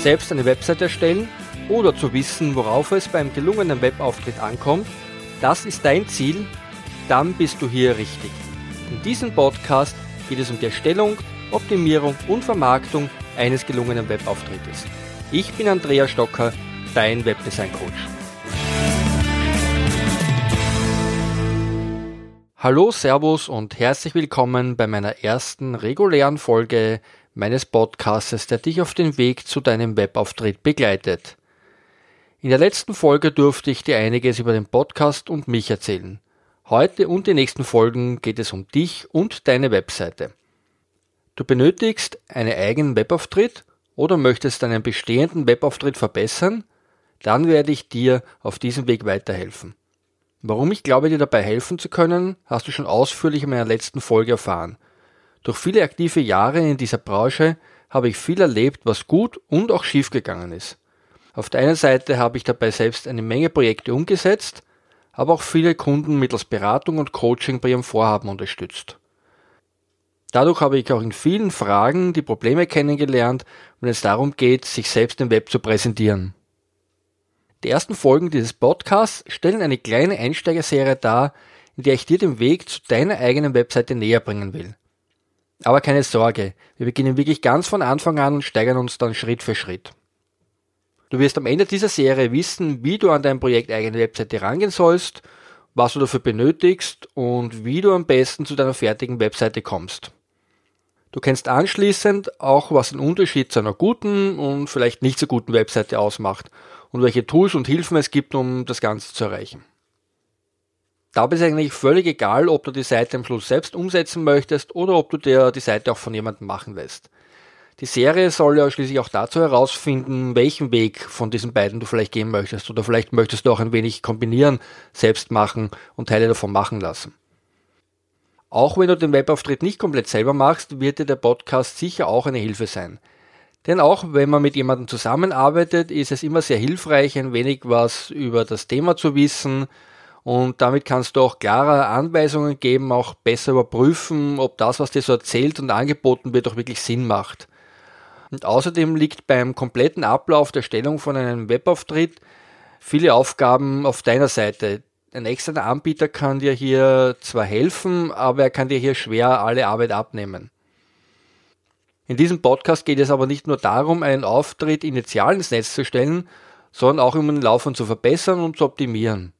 selbst eine Website erstellen oder zu wissen, worauf es beim gelungenen Webauftritt ankommt, das ist dein Ziel, dann bist du hier richtig. In diesem Podcast geht es um die Erstellung, Optimierung und Vermarktung eines gelungenen Webauftrittes. Ich bin Andrea Stocker, dein Webdesign Coach. Hallo, Servus und herzlich willkommen bei meiner ersten regulären Folge meines Podcasts, der dich auf den Weg zu deinem Webauftritt begleitet. In der letzten Folge durfte ich dir einiges über den Podcast und mich erzählen. Heute und die nächsten Folgen geht es um dich und deine Webseite. Du benötigst einen eigenen Webauftritt oder möchtest deinen bestehenden Webauftritt verbessern? Dann werde ich dir auf diesem Weg weiterhelfen. Warum ich glaube, dir dabei helfen zu können, hast du schon ausführlich in meiner letzten Folge erfahren. Durch viele aktive Jahre in dieser Branche habe ich viel erlebt, was gut und auch schief gegangen ist. Auf der einen Seite habe ich dabei selbst eine Menge Projekte umgesetzt, aber auch viele Kunden mittels Beratung und Coaching bei ihrem Vorhaben unterstützt. Dadurch habe ich auch in vielen Fragen die Probleme kennengelernt, wenn es darum geht, sich selbst im Web zu präsentieren. Die ersten Folgen dieses Podcasts stellen eine kleine Einsteigerserie dar, in der ich dir den Weg zu deiner eigenen Webseite näher bringen will. Aber keine Sorge, wir beginnen wirklich ganz von Anfang an und steigern uns dann Schritt für Schritt. Du wirst am Ende dieser Serie wissen, wie du an dein Projekt eigene Webseite rangehen sollst, was du dafür benötigst und wie du am besten zu deiner fertigen Webseite kommst. Du kennst anschließend auch, was den Unterschied zu einer guten und vielleicht nicht so guten Webseite ausmacht und welche Tools und Hilfen es gibt, um das Ganze zu erreichen. Dabei ist eigentlich völlig egal, ob du die Seite am Schluss selbst umsetzen möchtest oder ob du dir die Seite auch von jemandem machen lässt. Die Serie soll ja schließlich auch dazu herausfinden, welchen Weg von diesen beiden du vielleicht gehen möchtest oder vielleicht möchtest du auch ein wenig kombinieren, selbst machen und Teile davon machen lassen. Auch wenn du den Webauftritt nicht komplett selber machst, wird dir der Podcast sicher auch eine Hilfe sein. Denn auch wenn man mit jemandem zusammenarbeitet, ist es immer sehr hilfreich, ein wenig was über das Thema zu wissen. Und damit kannst du auch klare Anweisungen geben, auch besser überprüfen, ob das, was dir so erzählt und angeboten wird, auch wirklich Sinn macht. Und außerdem liegt beim kompletten Ablauf der Stellung von einem Webauftritt viele Aufgaben auf deiner Seite. Ein externer Anbieter kann dir hier zwar helfen, aber er kann dir hier schwer alle Arbeit abnehmen. In diesem Podcast geht es aber nicht nur darum, einen Auftritt initial ins Netz zu stellen, sondern auch um den Laufend zu verbessern und zu optimieren.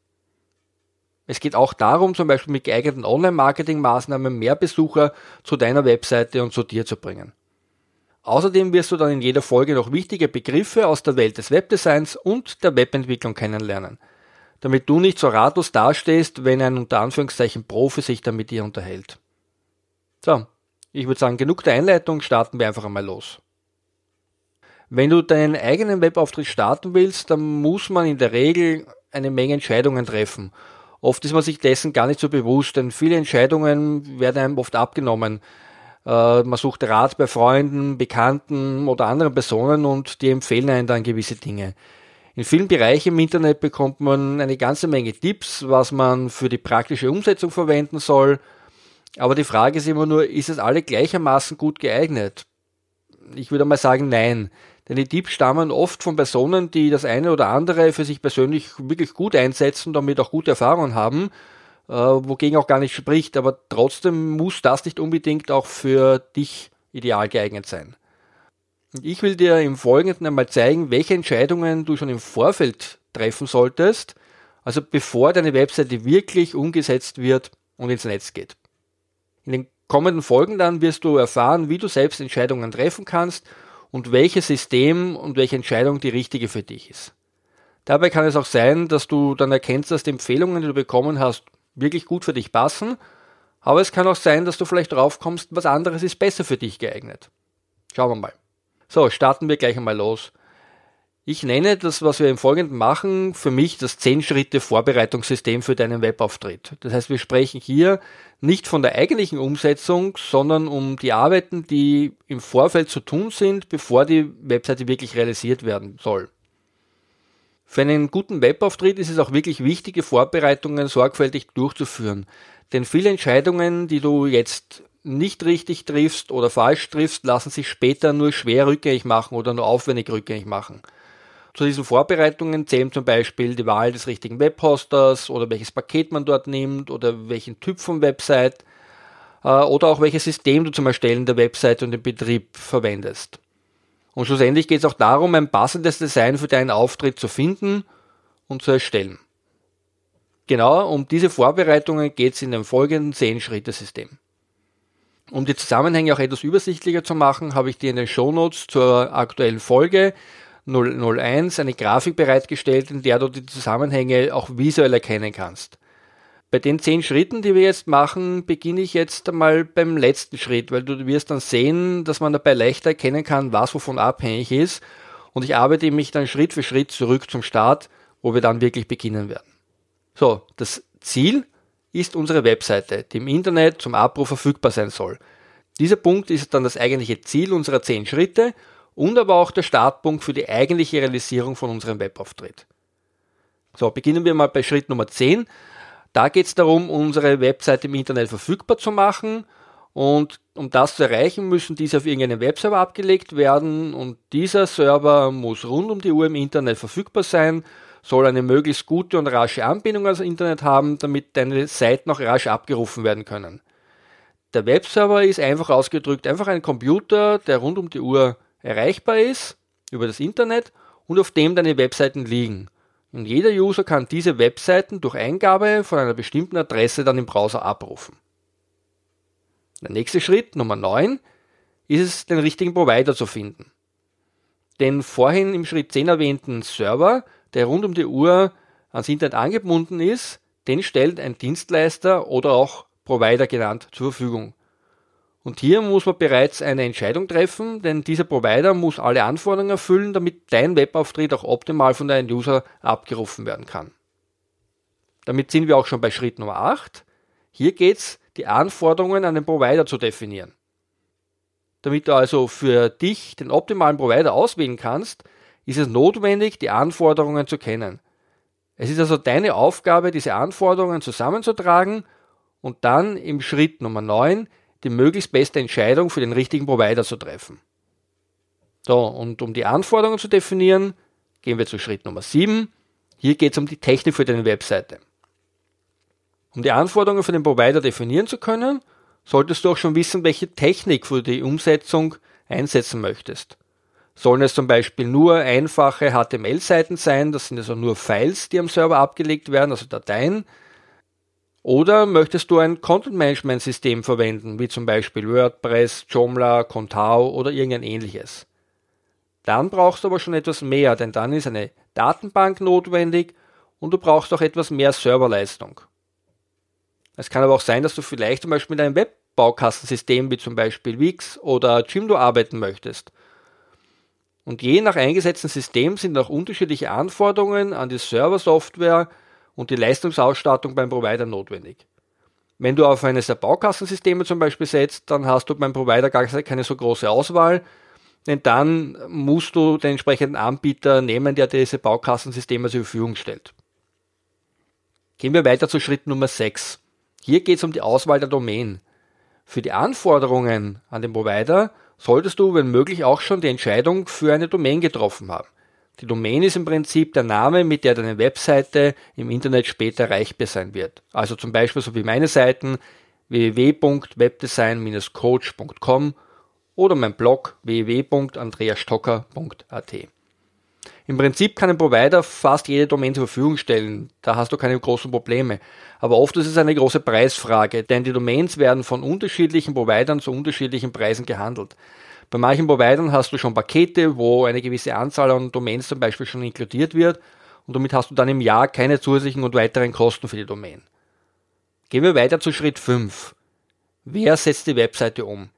Es geht auch darum, zum Beispiel mit geeigneten Online-Marketing-Maßnahmen mehr Besucher zu deiner Webseite und zu dir zu bringen. Außerdem wirst du dann in jeder Folge noch wichtige Begriffe aus der Welt des Webdesigns und der Webentwicklung kennenlernen, damit du nicht so ratlos dastehst, wenn ein unter Anführungszeichen Profi sich dann mit dir unterhält. So, ich würde sagen, genug der Einleitung, starten wir einfach einmal los. Wenn du deinen eigenen Webauftritt starten willst, dann muss man in der Regel eine Menge Entscheidungen treffen. Oft ist man sich dessen gar nicht so bewusst, denn viele Entscheidungen werden einem oft abgenommen. Äh, man sucht Rat bei Freunden, Bekannten oder anderen Personen und die empfehlen einem dann gewisse Dinge. In vielen Bereichen im Internet bekommt man eine ganze Menge Tipps, was man für die praktische Umsetzung verwenden soll, aber die Frage ist immer nur, ist es alle gleichermaßen gut geeignet? Ich würde mal sagen, nein. Denn die Tipps stammen oft von Personen, die das eine oder andere für sich persönlich wirklich gut einsetzen, damit auch gute Erfahrungen haben, äh, wogegen auch gar nicht spricht. Aber trotzdem muss das nicht unbedingt auch für dich ideal geeignet sein. Und ich will dir im Folgenden einmal zeigen, welche Entscheidungen du schon im Vorfeld treffen solltest, also bevor deine Webseite wirklich umgesetzt wird und ins Netz geht. In den kommenden Folgen dann wirst du erfahren, wie du selbst Entscheidungen treffen kannst und welches System und welche Entscheidung die richtige für dich ist. Dabei kann es auch sein, dass du dann erkennst, dass die Empfehlungen, die du bekommen hast, wirklich gut für dich passen, aber es kann auch sein, dass du vielleicht drauf kommst, was anderes ist besser für dich geeignet. Schauen wir mal. So, starten wir gleich einmal los. Ich nenne das, was wir im Folgenden machen, für mich das 10-Schritte-Vorbereitungssystem für deinen Webauftritt. Das heißt, wir sprechen hier nicht von der eigentlichen Umsetzung, sondern um die Arbeiten, die im Vorfeld zu tun sind, bevor die Webseite wirklich realisiert werden soll. Für einen guten Webauftritt ist es auch wirklich wichtige Vorbereitungen sorgfältig durchzuführen. Denn viele Entscheidungen, die du jetzt nicht richtig triffst oder falsch triffst, lassen sich später nur schwer rückgängig machen oder nur aufwendig rückgängig machen. Zu diesen Vorbereitungen zählen zum Beispiel die Wahl des richtigen Webhosters oder welches Paket man dort nimmt oder welchen Typ von Website äh, oder auch welches System du zum Erstellen der Website und den Betrieb verwendest. Und schlussendlich geht es auch darum, ein passendes Design für deinen Auftritt zu finden und zu erstellen. Genau um diese Vorbereitungen geht es in dem folgenden 10-Schritte-System. Um die Zusammenhänge auch etwas übersichtlicher zu machen, habe ich dir in den Shownotes zur aktuellen Folge 001 eine Grafik bereitgestellt, in der du die Zusammenhänge auch visuell erkennen kannst. Bei den zehn Schritten, die wir jetzt machen, beginne ich jetzt einmal beim letzten Schritt, weil du wirst dann sehen, dass man dabei leichter erkennen kann, was wovon abhängig ist. Und ich arbeite mich dann Schritt für Schritt zurück zum Start, wo wir dann wirklich beginnen werden. So, das Ziel ist unsere Webseite, die im Internet zum Abruf verfügbar sein soll. Dieser Punkt ist dann das eigentliche Ziel unserer zehn Schritte und aber auch der Startpunkt für die eigentliche Realisierung von unserem Webauftritt. So, beginnen wir mal bei Schritt Nummer 10. Da geht es darum, unsere Webseite im Internet verfügbar zu machen und um das zu erreichen, müssen diese auf irgendeinen Webserver abgelegt werden und dieser Server muss rund um die Uhr im Internet verfügbar sein, soll eine möglichst gute und rasche Anbindung ans Internet haben, damit deine Seiten auch rasch abgerufen werden können. Der Webserver ist einfach ausgedrückt einfach ein Computer, der rund um die Uhr erreichbar ist über das Internet und auf dem deine Webseiten liegen. Und jeder User kann diese Webseiten durch Eingabe von einer bestimmten Adresse dann im Browser abrufen. Der nächste Schritt, Nummer 9, ist es, den richtigen Provider zu finden. Den vorhin im Schritt 10 erwähnten Server, der rund um die Uhr ans Internet angebunden ist, den stellt ein Dienstleister oder auch Provider genannt zur Verfügung. Und hier muss man bereits eine Entscheidung treffen, denn dieser Provider muss alle Anforderungen erfüllen, damit dein Webauftritt auch optimal von deinem User abgerufen werden kann. Damit sind wir auch schon bei Schritt Nummer 8. Hier geht es, die Anforderungen an den Provider zu definieren. Damit du also für dich den optimalen Provider auswählen kannst, ist es notwendig, die Anforderungen zu kennen. Es ist also deine Aufgabe, diese Anforderungen zusammenzutragen und dann im Schritt Nummer 9 die möglichst beste Entscheidung für den richtigen Provider zu treffen. So, und um die Anforderungen zu definieren, gehen wir zu Schritt Nummer 7. Hier geht es um die Technik für deine Webseite. Um die Anforderungen für den Provider definieren zu können, solltest du auch schon wissen, welche Technik für die Umsetzung einsetzen möchtest. Sollen es zum Beispiel nur einfache HTML-Seiten sein, das sind also nur Files, die am Server abgelegt werden, also Dateien, oder möchtest du ein Content-Management-System verwenden, wie zum Beispiel WordPress, Joomla, Contao oder irgendein ähnliches? Dann brauchst du aber schon etwas mehr, denn dann ist eine Datenbank notwendig und du brauchst auch etwas mehr Serverleistung. Es kann aber auch sein, dass du vielleicht zum Beispiel mit einem Webbaukastensystem wie zum Beispiel Wix oder Jimdo arbeiten möchtest. Und je nach eingesetzten System sind auch unterschiedliche Anforderungen an die Serversoftware und die Leistungsausstattung beim Provider notwendig. Wenn du auf eines der Baukassensysteme zum Beispiel setzt, dann hast du beim Provider gar keine so große Auswahl, denn dann musst du den entsprechenden Anbieter nehmen, der diese Baukassensysteme zur Verfügung stellt. Gehen wir weiter zu Schritt Nummer 6. Hier geht es um die Auswahl der Domain. Für die Anforderungen an den Provider solltest du, wenn möglich, auch schon die Entscheidung für eine Domain getroffen haben. Die Domain ist im Prinzip der Name, mit der deine Webseite im Internet später erreichbar sein wird. Also zum Beispiel so wie meine Seiten www.webdesign-coach.com oder mein Blog www.andreastocker.at. Im Prinzip kann ein Provider fast jede Domain zur Verfügung stellen, da hast du keine großen Probleme. Aber oft ist es eine große Preisfrage, denn die Domains werden von unterschiedlichen Providern zu unterschiedlichen Preisen gehandelt. Bei manchen Providern hast du schon Pakete, wo eine gewisse Anzahl an Domains zum Beispiel schon inkludiert wird und damit hast du dann im Jahr keine zusätzlichen und weiteren Kosten für die Domain. Gehen wir weiter zu Schritt 5. Wer setzt die Webseite um?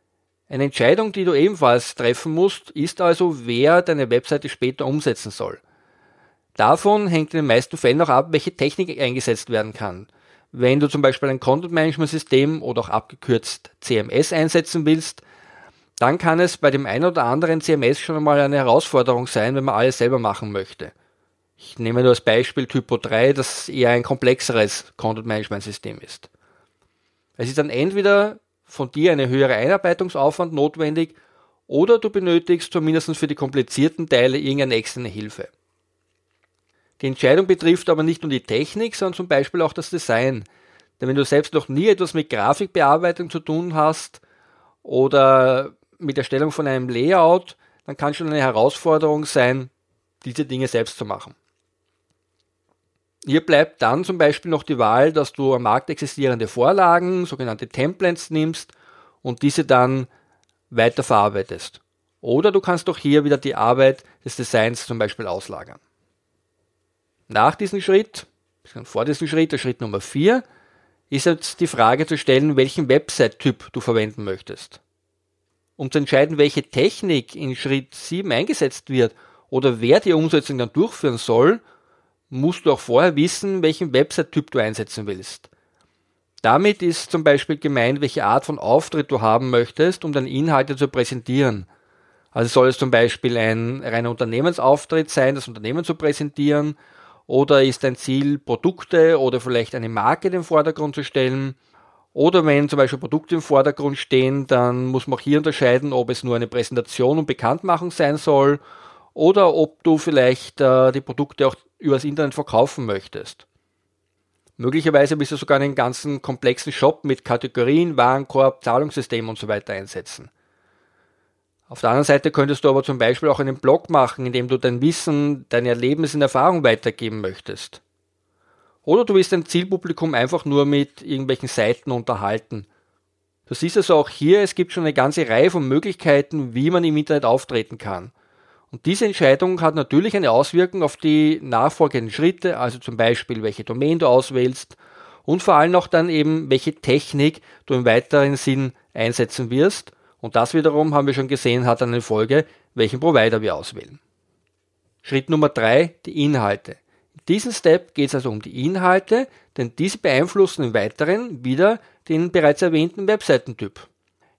Eine Entscheidung, die du ebenfalls treffen musst, ist also, wer deine Webseite später umsetzen soll. Davon hängt in den meisten Fällen auch ab, welche Technik eingesetzt werden kann. Wenn du zum Beispiel ein Content Management System oder auch abgekürzt CMS einsetzen willst, dann kann es bei dem einen oder anderen CMS schon einmal eine Herausforderung sein, wenn man alles selber machen möchte. Ich nehme nur als Beispiel Typo 3, das eher ein komplexeres Content Management System ist. Es ist dann entweder von dir eine höhere Einarbeitungsaufwand notwendig oder du benötigst zumindest für die komplizierten Teile irgendeine externe Hilfe. Die Entscheidung betrifft aber nicht nur die Technik, sondern zum Beispiel auch das Design. Denn wenn du selbst noch nie etwas mit Grafikbearbeitung zu tun hast oder mit der Stellung von einem Layout, dann kann schon eine Herausforderung sein, diese Dinge selbst zu machen. Hier bleibt dann zum Beispiel noch die Wahl, dass du am Markt existierende Vorlagen, sogenannte Templates nimmst und diese dann weiterverarbeitest. Oder du kannst auch hier wieder die Arbeit des Designs zum Beispiel auslagern. Nach diesem Schritt, vor diesem Schritt, der Schritt Nummer 4, ist jetzt die Frage zu stellen, welchen Website-Typ du verwenden möchtest. Um zu entscheiden, welche Technik in Schritt 7 eingesetzt wird oder wer die Umsetzung dann durchführen soll, musst du auch vorher wissen, welchen Website-Typ du einsetzen willst. Damit ist zum Beispiel gemeint, welche Art von Auftritt du haben möchtest, um deine Inhalte zu präsentieren. Also soll es zum Beispiel ein reiner Unternehmensauftritt sein, das Unternehmen zu präsentieren, oder ist dein Ziel, Produkte oder vielleicht eine Marke in den Vordergrund zu stellen? Oder wenn zum Beispiel Produkte im Vordergrund stehen, dann muss man auch hier unterscheiden, ob es nur eine Präsentation und Bekanntmachung sein soll oder ob du vielleicht äh, die Produkte auch übers Internet verkaufen möchtest. Möglicherweise willst du sogar einen ganzen komplexen Shop mit Kategorien, Warenkorb, Zahlungssystem und so weiter einsetzen. Auf der anderen Seite könntest du aber zum Beispiel auch einen Blog machen, in dem du dein Wissen, deine Erlebnisse und Erfahrung weitergeben möchtest. Oder du willst dein Zielpublikum einfach nur mit irgendwelchen Seiten unterhalten. Du siehst also auch hier, es gibt schon eine ganze Reihe von Möglichkeiten, wie man im Internet auftreten kann. Und diese Entscheidung hat natürlich eine Auswirkung auf die nachfolgenden Schritte, also zum Beispiel, welche Domain du auswählst und vor allem auch dann eben, welche Technik du im weiteren Sinn einsetzen wirst. Und das wiederum, haben wir schon gesehen, hat eine Folge, welchen Provider wir auswählen. Schritt Nummer drei: die Inhalte. Diesem Step geht es also um die Inhalte, denn diese beeinflussen im Weiteren wieder den bereits erwähnten Webseitentyp.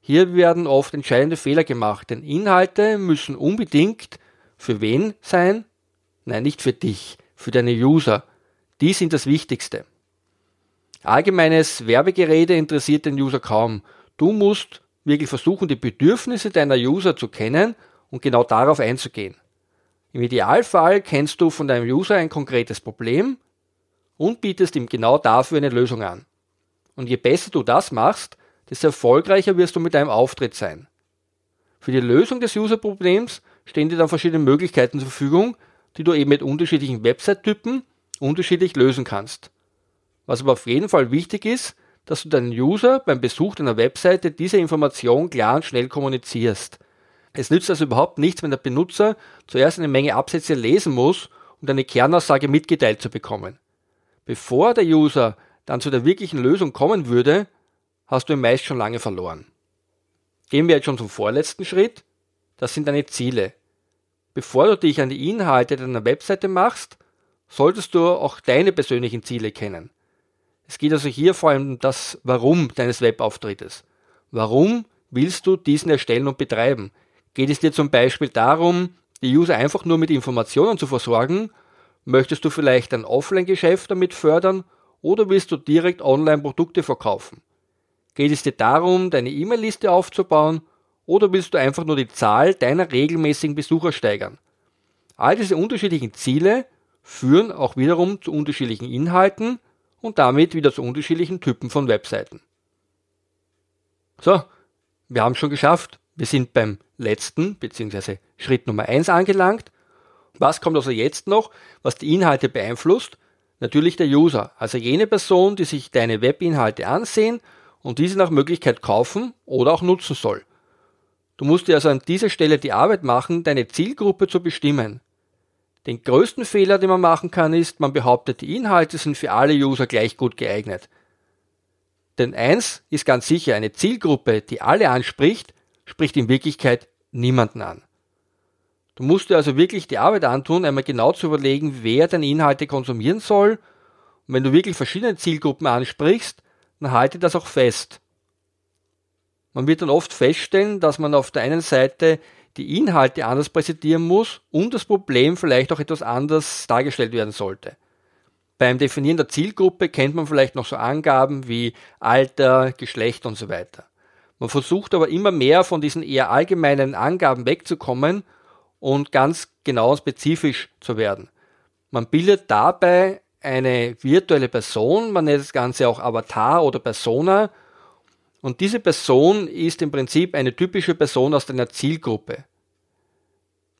Hier werden oft entscheidende Fehler gemacht, denn Inhalte müssen unbedingt für wen sein? Nein, nicht für dich, für deine User. Die sind das Wichtigste. Allgemeines Werbegerede interessiert den User kaum. Du musst wirklich versuchen, die Bedürfnisse deiner User zu kennen und genau darauf einzugehen. Im Idealfall kennst du von deinem User ein konkretes Problem und bietest ihm genau dafür eine Lösung an. Und je besser du das machst, desto erfolgreicher wirst du mit deinem Auftritt sein. Für die Lösung des User-Problems stehen dir dann verschiedene Möglichkeiten zur Verfügung, die du eben mit unterschiedlichen Website-Typen unterschiedlich lösen kannst. Was aber auf jeden Fall wichtig ist, dass du deinen User beim Besuch deiner Webseite diese Information klar und schnell kommunizierst. Es nützt also überhaupt nichts, wenn der Benutzer zuerst eine Menge Absätze lesen muss, um eine Kernaussage mitgeteilt zu bekommen. Bevor der User dann zu der wirklichen Lösung kommen würde, hast du ihn meist schon lange verloren. Gehen wir jetzt schon zum vorletzten Schritt. Das sind deine Ziele. Bevor du dich an die Inhalte deiner Webseite machst, solltest du auch deine persönlichen Ziele kennen. Es geht also hier vor allem um das Warum deines Webauftrittes. Warum willst du diesen erstellen und betreiben? Geht es dir zum Beispiel darum, die User einfach nur mit Informationen zu versorgen? Möchtest du vielleicht ein Offline-Geschäft damit fördern oder willst du direkt online Produkte verkaufen? Geht es dir darum, deine E-Mail-Liste aufzubauen oder willst du einfach nur die Zahl deiner regelmäßigen Besucher steigern? All diese unterschiedlichen Ziele führen auch wiederum zu unterschiedlichen Inhalten und damit wieder zu unterschiedlichen Typen von Webseiten. So, wir haben schon geschafft. Wir sind beim letzten bzw. Schritt Nummer 1 angelangt. Was kommt also jetzt noch, was die Inhalte beeinflusst? Natürlich der User, also jene Person, die sich deine Webinhalte ansehen und diese nach Möglichkeit kaufen oder auch nutzen soll. Du musst dir also an dieser Stelle die Arbeit machen, deine Zielgruppe zu bestimmen. Den größten Fehler, den man machen kann, ist, man behauptet, die Inhalte sind für alle User gleich gut geeignet. Denn eins ist ganz sicher, eine Zielgruppe, die alle anspricht, spricht in Wirklichkeit niemanden an. Du musst dir also wirklich die Arbeit antun, einmal genau zu überlegen, wer deine Inhalte konsumieren soll. Und wenn du wirklich verschiedene Zielgruppen ansprichst, dann halte das auch fest. Man wird dann oft feststellen, dass man auf der einen Seite die Inhalte anders präsentieren muss und das Problem vielleicht auch etwas anders dargestellt werden sollte. Beim Definieren der Zielgruppe kennt man vielleicht noch so Angaben wie Alter, Geschlecht und so weiter. Man versucht aber immer mehr von diesen eher allgemeinen Angaben wegzukommen und ganz genau spezifisch zu werden. Man bildet dabei eine virtuelle Person, man nennt das Ganze auch Avatar oder Persona. Und diese Person ist im Prinzip eine typische Person aus deiner Zielgruppe.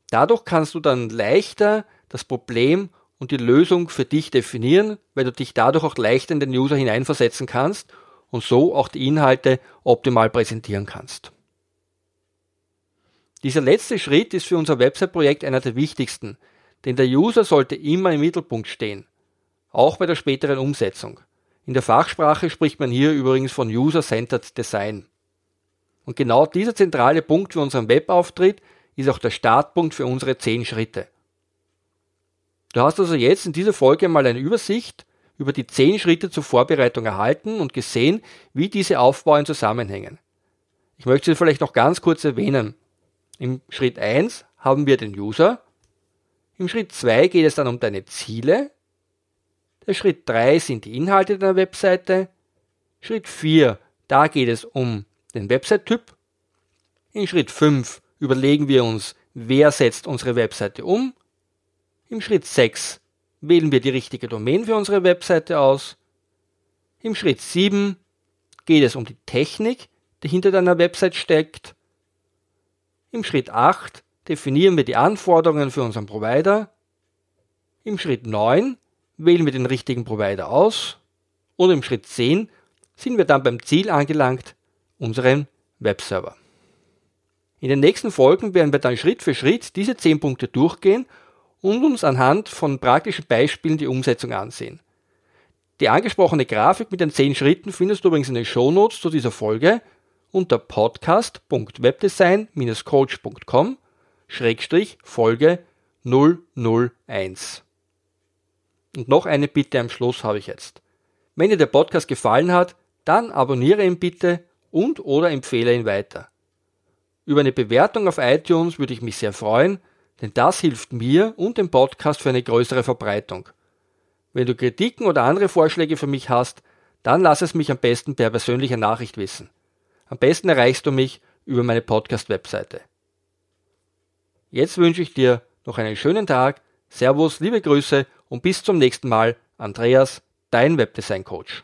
Dadurch kannst du dann leichter das Problem und die Lösung für dich definieren, weil du dich dadurch auch leichter in den User hineinversetzen kannst und so auch die Inhalte optimal präsentieren kannst. Dieser letzte Schritt ist für unser Website-Projekt einer der wichtigsten, denn der User sollte immer im Mittelpunkt stehen, auch bei der späteren Umsetzung. In der Fachsprache spricht man hier übrigens von User-Centered Design. Und genau dieser zentrale Punkt für unseren Webauftritt ist auch der Startpunkt für unsere 10 Schritte. Du hast also jetzt in dieser Folge mal eine Übersicht über die 10 Schritte zur Vorbereitung erhalten und gesehen, wie diese aufbauen zusammenhängen. Ich möchte sie vielleicht noch ganz kurz erwähnen. Im Schritt 1 haben wir den User. Im Schritt 2 geht es dann um deine Ziele. Der Schritt 3 sind die Inhalte deiner Webseite. Schritt 4, da geht es um den Website-Typ. In Schritt 5 überlegen wir uns, wer setzt unsere Webseite um. Im Schritt 6 wählen wir die richtige Domain für unsere Webseite aus. Im Schritt 7 geht es um die Technik, die hinter deiner Website steckt. Im Schritt 8 definieren wir die Anforderungen für unseren Provider. Im Schritt 9 wählen wir den richtigen Provider aus. Und im Schritt 10 sind wir dann beim Ziel angelangt, unseren Webserver. In den nächsten Folgen werden wir dann Schritt für Schritt diese 10 Punkte durchgehen und uns anhand von praktischen Beispielen die Umsetzung ansehen. Die angesprochene Grafik mit den 10 Schritten findest du übrigens in den Shownotes zu dieser Folge unter podcast.webdesign-coach.com Schrägstrich Folge 001. Und noch eine Bitte am Schluss habe ich jetzt. Wenn dir der Podcast gefallen hat, dann abonniere ihn bitte und oder empfehle ihn weiter. Über eine Bewertung auf iTunes würde ich mich sehr freuen, denn das hilft mir und dem Podcast für eine größere Verbreitung. Wenn du Kritiken oder andere Vorschläge für mich hast, dann lass es mich am besten per persönlicher Nachricht wissen. Am besten erreichst du mich über meine Podcast-Webseite. Jetzt wünsche ich dir noch einen schönen Tag, Servus, liebe Grüße und bis zum nächsten Mal, Andreas, dein Webdesign-Coach.